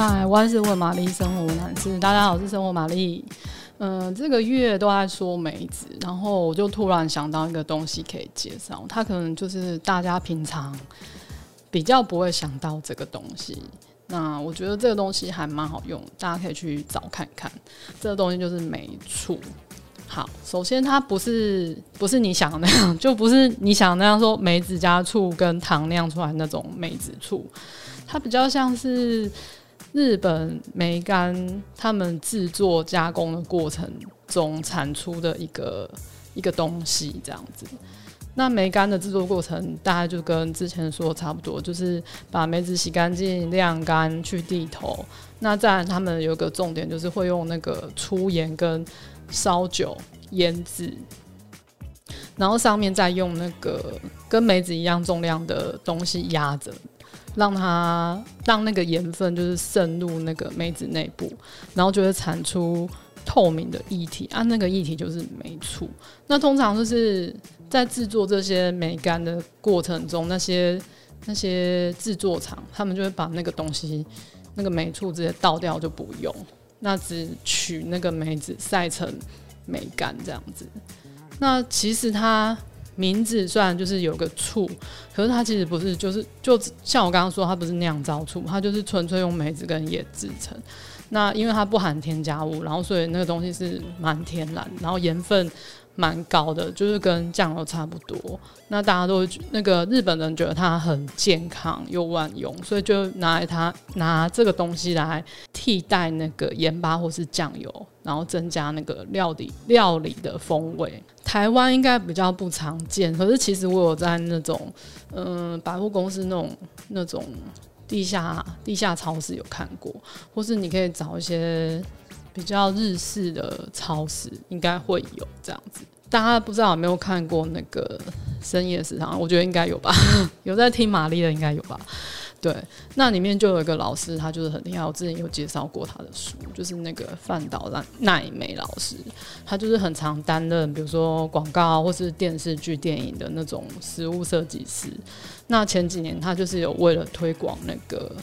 嗨，我是问玛丽生活男士，大家好，我是生活玛丽。嗯、这个月都在说梅子，然后我就突然想到一个东西可以介绍，它可能就是大家平常比较不会想到这个东西。那我觉得这个东西还蛮好用，大家可以去找看看。这个东西就是梅醋。好，首先它不是不是你想的那样，就不是你想的那样说梅子加醋跟糖酿出来那种梅子醋，它比较像是。日本梅干他们制作加工的过程中产出的一个一个东西，这样子。那梅干的制作过程大概就跟之前说差不多，就是把梅子洗干净、晾干、去蒂头。那再他们有个重点，就是会用那个粗盐跟烧酒腌制，然后上面再用那个跟梅子一样重量的东西压着。让它让那个盐分就是渗入那个梅子内部，然后就会产出透明的液体啊，那个液体就是梅醋。那通常就是在制作这些梅干的过程中，那些那些制作厂他们就会把那个东西那个梅醋直接倒掉就不用，那只取那个梅子晒成梅干这样子。那其实它。名字虽然就是有个醋，可是它其实不是，就是就像我刚刚说，它不是酿造醋，它就是纯粹用梅子跟盐制成。那因为它不含添加物，然后所以那个东西是蛮天然，然后盐分蛮高的，就是跟酱油差不多。那大家都那个日本人觉得它很健康又万用，所以就拿来它拿这个东西来替代那个盐巴或是酱油，然后增加那个料理料理的风味。台湾应该比较不常见，可是其实我有在那种嗯、百货公司那种那种地下地下超市有看过，或是你可以找一些比较日式的超市，应该会有这样子。大家不知道有没有看过那个深夜食堂？我觉得应该有吧，有在听玛丽的应该有吧。对，那里面就有一个老师，他就是很厉害。我之前有介绍过他的书，就是那个饭岛奈奈美老师，他就是很常担任，比如说广告或是电视剧、电影的那种食物设计师。那前几年他就是有为了推广那个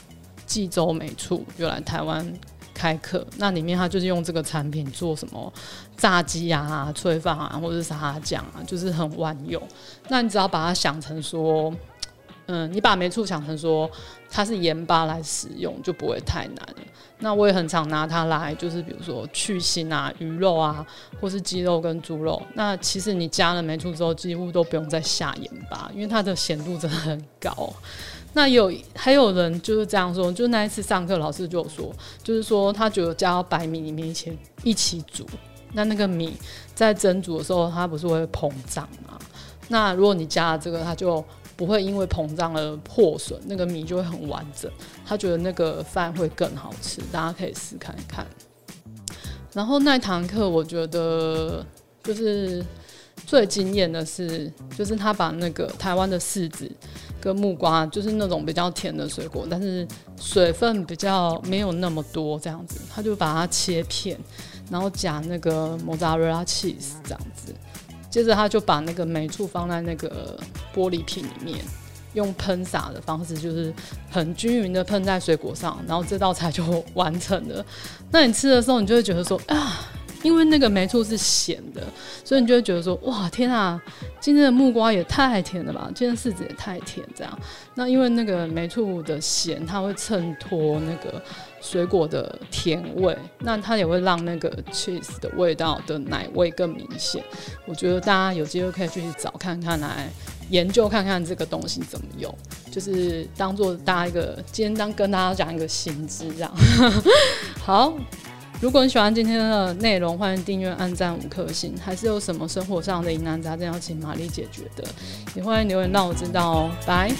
济州美醋，就来台湾开课。那里面他就是用这个产品做什么炸鸡啊、炊饭啊，或者是沙拉酱啊，就是很万用。那你只要把它想成说。嗯，你把梅醋想成说它是盐巴来使用，就不会太难。那我也很常拿它来，就是比如说去腥啊，鱼肉啊，或是鸡肉跟猪肉。那其实你加了梅醋之后，几乎都不用再下盐巴，因为它的咸度真的很高。那有还有人就是这样说，就那一次上课老师就说，就是说他觉得加到白米里面一起一起煮，那那个米在蒸煮的时候，它不是会膨胀吗？那如果你加了这个，它就不会因为膨胀而破损，那个米就会很完整。他觉得那个饭会更好吃，大家可以试看看。然后那堂课我觉得就是最惊艳的是，就是他把那个台湾的柿子跟木瓜，就是那种比较甜的水果，但是水分比较没有那么多这样子，他就把它切片，然后夹那个 mozzarella cheese 这样子。接着他就把那个梅醋放在那个玻璃瓶里面，用喷洒的方式，就是很均匀的喷在水果上，然后这道菜就 完成了。那你吃的时候，你就会觉得说啊，因为那个梅醋是咸的，所以你就会觉得说哇，天啊，今天的木瓜也太甜了吧，今天柿子也太甜，这样。那因为那个梅醋的咸，它会衬托那个。水果的甜味，那它也会让那个 cheese 的味道的奶味更明显。我觉得大家有机会可以去找看看，来研究看看这个东西怎么用，就是当做搭一个今天当跟大家讲一个新知这样。好，如果你喜欢今天的内容，欢迎订阅、按赞、五颗星。还是有什么生活上的疑难杂症要请玛丽解决的，也欢迎留言让我知道哦。拜。